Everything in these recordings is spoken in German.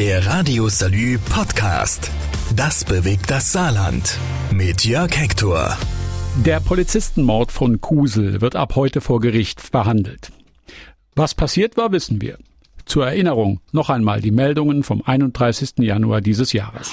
Der Radio Salü Podcast. Das bewegt das Saarland. Mit Jörg Hector. Der Polizistenmord von Kusel wird ab heute vor Gericht verhandelt. Was passiert war, wissen wir. Zur Erinnerung noch einmal die Meldungen vom 31. Januar dieses Jahres.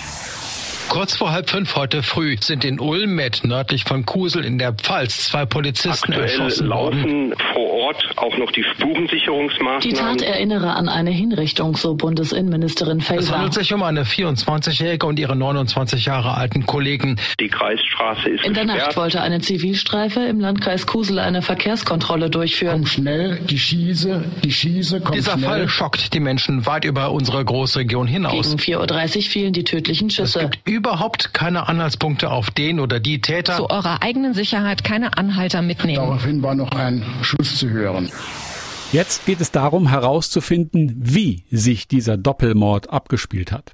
Kurz vor halb fünf heute früh sind in Ulmet nördlich von Kusel in der Pfalz zwei Polizisten Aktuell erschossen worden. laufen vor Ort auch noch die Spurensicherungsmaßnahmen. Die Tat erinnere an eine Hinrichtung, so Bundesinnenministerin Es Faeser. handelt sich um eine 24-Jährige und ihre 29 Jahre alten Kollegen. Die Kreisstraße ist In der gesperrt. Nacht wollte eine Zivilstreife im Landkreis Kusel eine Verkehrskontrolle durchführen. schnell, die Schieße, die Schieße kommt Dieser schnell. Fall schockt die Menschen weit über unsere Großregion hinaus. Gegen 4.30 Uhr fielen die tödlichen Es Schüsse. gibt überhaupt keine Anhaltspunkte auf den oder die Täter. zu eurer eigenen Sicherheit keine Anhalter mitnehmen. Daraufhin war noch ein Schuss zu hören. Jetzt geht es darum herauszufinden, wie sich dieser Doppelmord abgespielt hat.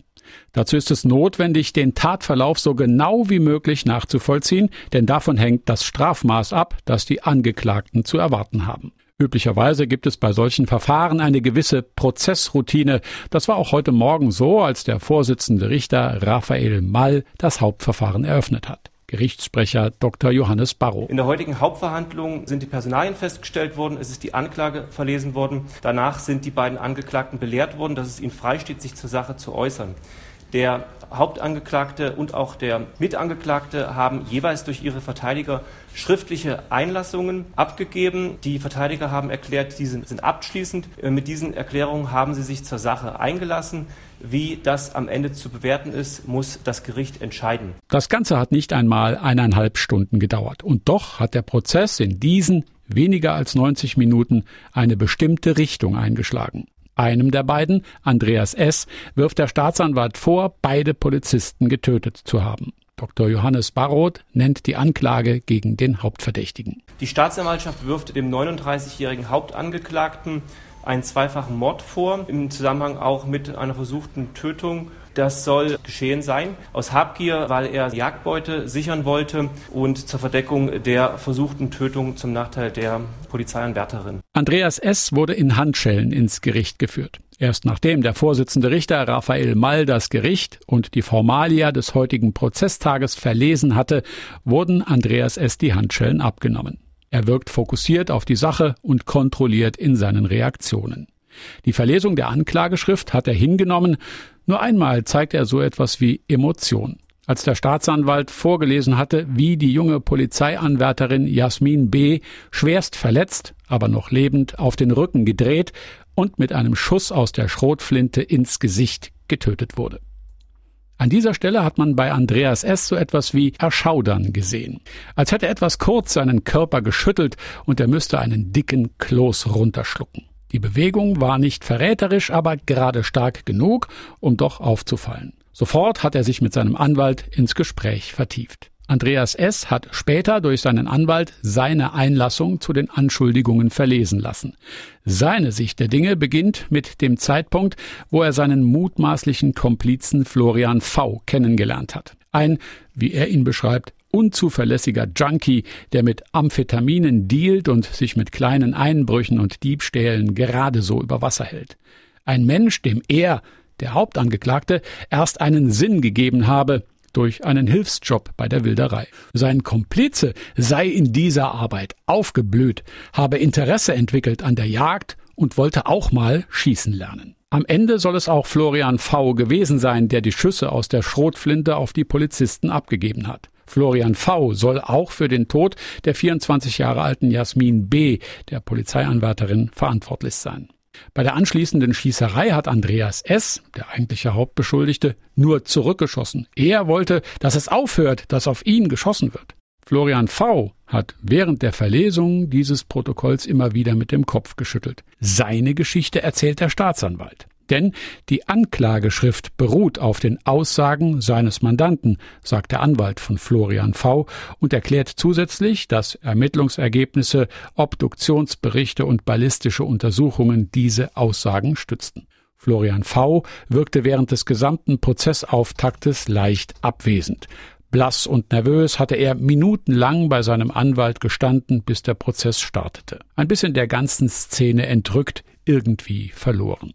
Dazu ist es notwendig, den Tatverlauf so genau wie möglich nachzuvollziehen, denn davon hängt das Strafmaß ab, das die Angeklagten zu erwarten haben. Üblicherweise gibt es bei solchen Verfahren eine gewisse Prozessroutine. Das war auch heute Morgen so, als der Vorsitzende Richter Raphael Mall das Hauptverfahren eröffnet hat. Gerichtssprecher Dr. Johannes Barrow. In der heutigen Hauptverhandlung sind die Personalien festgestellt worden, es ist die Anklage verlesen worden. Danach sind die beiden Angeklagten belehrt worden, dass es ihnen freisteht, sich zur Sache zu äußern. Der Hauptangeklagte und auch der Mitangeklagte haben jeweils durch ihre Verteidiger schriftliche Einlassungen abgegeben. Die Verteidiger haben erklärt, diese sind abschließend. Äh, Mit diesen Erklärungen haben sie sich zur Sache eingelassen. Wie das am Ende zu bewerten ist, muss das Gericht entscheiden. Das Ganze hat nicht einmal eineinhalb Stunden gedauert. Und doch hat der Prozess in diesen weniger als 90 Minuten eine bestimmte Richtung eingeschlagen. Einem der beiden, Andreas S., wirft der Staatsanwalt vor, beide Polizisten getötet zu haben. Dr. Johannes Baroth nennt die Anklage gegen den Hauptverdächtigen. Die Staatsanwaltschaft wirft dem 39-jährigen Hauptangeklagten einen zweifachen Mord vor, im Zusammenhang auch mit einer versuchten Tötung. Das soll geschehen sein aus Habgier, weil er Jagdbeute sichern wollte und zur Verdeckung der versuchten Tötung zum Nachteil der Polizeianwärterin. Andreas S. wurde in Handschellen ins Gericht geführt. Erst nachdem der Vorsitzende Richter Raphael Mall das Gericht und die Formalia des heutigen Prozesstages verlesen hatte, wurden Andreas S. die Handschellen abgenommen. Er wirkt fokussiert auf die Sache und kontrolliert in seinen Reaktionen. Die Verlesung der Anklageschrift hat er hingenommen. Nur einmal zeigt er so etwas wie Emotion. Als der Staatsanwalt vorgelesen hatte, wie die junge Polizeianwärterin Jasmin B. schwerst verletzt, aber noch lebend auf den Rücken gedreht und mit einem Schuss aus der Schrotflinte ins Gesicht getötet wurde. An dieser Stelle hat man bei Andreas S. so etwas wie Erschaudern gesehen. Als hätte etwas kurz seinen Körper geschüttelt und er müsste einen dicken Kloß runterschlucken. Die Bewegung war nicht verräterisch, aber gerade stark genug, um doch aufzufallen. Sofort hat er sich mit seinem Anwalt ins Gespräch vertieft. Andreas S. hat später durch seinen Anwalt seine Einlassung zu den Anschuldigungen verlesen lassen. Seine Sicht der Dinge beginnt mit dem Zeitpunkt, wo er seinen mutmaßlichen Komplizen Florian V. kennengelernt hat. Ein, wie er ihn beschreibt, unzuverlässiger Junkie, der mit Amphetaminen dealt und sich mit kleinen Einbrüchen und Diebstählen gerade so über Wasser hält. Ein Mensch, dem er, der Hauptangeklagte, erst einen Sinn gegeben habe, durch einen Hilfsjob bei der Wilderei. Sein Komplize sei in dieser Arbeit aufgeblüht, habe Interesse entwickelt an der Jagd und wollte auch mal schießen lernen. Am Ende soll es auch Florian V. gewesen sein, der die Schüsse aus der Schrotflinte auf die Polizisten abgegeben hat. Florian V. soll auch für den Tod der 24 Jahre alten Jasmin B., der Polizeianwärterin, verantwortlich sein. Bei der anschließenden Schießerei hat Andreas S., der eigentliche Hauptbeschuldigte, nur zurückgeschossen. Er wollte, dass es aufhört, dass auf ihn geschossen wird. Florian V. hat während der Verlesung dieses Protokolls immer wieder mit dem Kopf geschüttelt. Seine Geschichte erzählt der Staatsanwalt. Denn die Anklageschrift beruht auf den Aussagen seines Mandanten, sagt der Anwalt von Florian V. und erklärt zusätzlich, dass Ermittlungsergebnisse, Obduktionsberichte und ballistische Untersuchungen diese Aussagen stützten. Florian V. wirkte während des gesamten Prozessauftaktes leicht abwesend. Blass und nervös hatte er minutenlang bei seinem Anwalt gestanden, bis der Prozess startete. Ein bisschen der ganzen Szene entrückt, irgendwie verloren.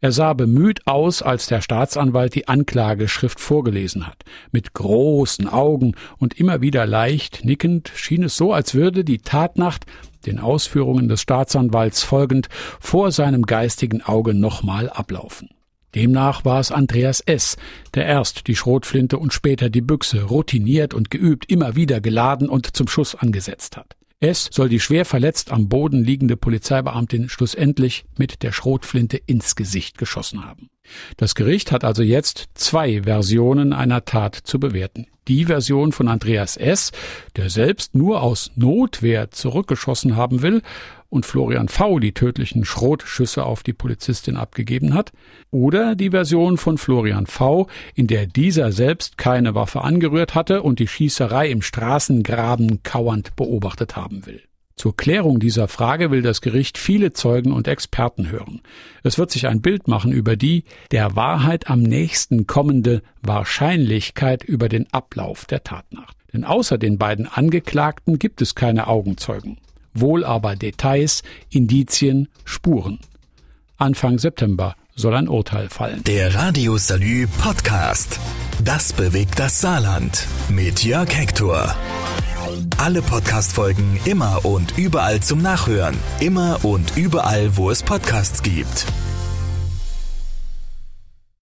Er sah bemüht aus, als der Staatsanwalt die Anklageschrift vorgelesen hat. Mit großen Augen und immer wieder leicht nickend schien es so, als würde die Tatnacht, den Ausführungen des Staatsanwalts folgend, vor seinem geistigen Auge nochmal ablaufen. Demnach war es Andreas S., der erst die Schrotflinte und später die Büchse routiniert und geübt immer wieder geladen und zum Schuss angesetzt hat. S soll die schwer verletzt am Boden liegende Polizeibeamtin schlussendlich mit der Schrotflinte ins Gesicht geschossen haben. Das Gericht hat also jetzt zwei Versionen einer Tat zu bewerten. Die Version von Andreas S., der selbst nur aus Notwehr zurückgeschossen haben will, und Florian V. die tödlichen Schrotschüsse auf die Polizistin abgegeben hat, oder die Version von Florian V., in der dieser selbst keine Waffe angerührt hatte und die Schießerei im Straßengraben kauernd beobachtet haben will. Zur Klärung dieser Frage will das Gericht viele Zeugen und Experten hören. Es wird sich ein Bild machen über die der Wahrheit am nächsten kommende Wahrscheinlichkeit über den Ablauf der Tatnacht. Denn außer den beiden Angeklagten gibt es keine Augenzeugen wohl aber Details, Indizien, Spuren. Anfang September soll ein Urteil fallen. Der Radio Salü Podcast. Das bewegt das Saarland. Mit Jörg Hector. Alle Podcast-Folgen immer und überall zum Nachhören. Immer und überall, wo es Podcasts gibt.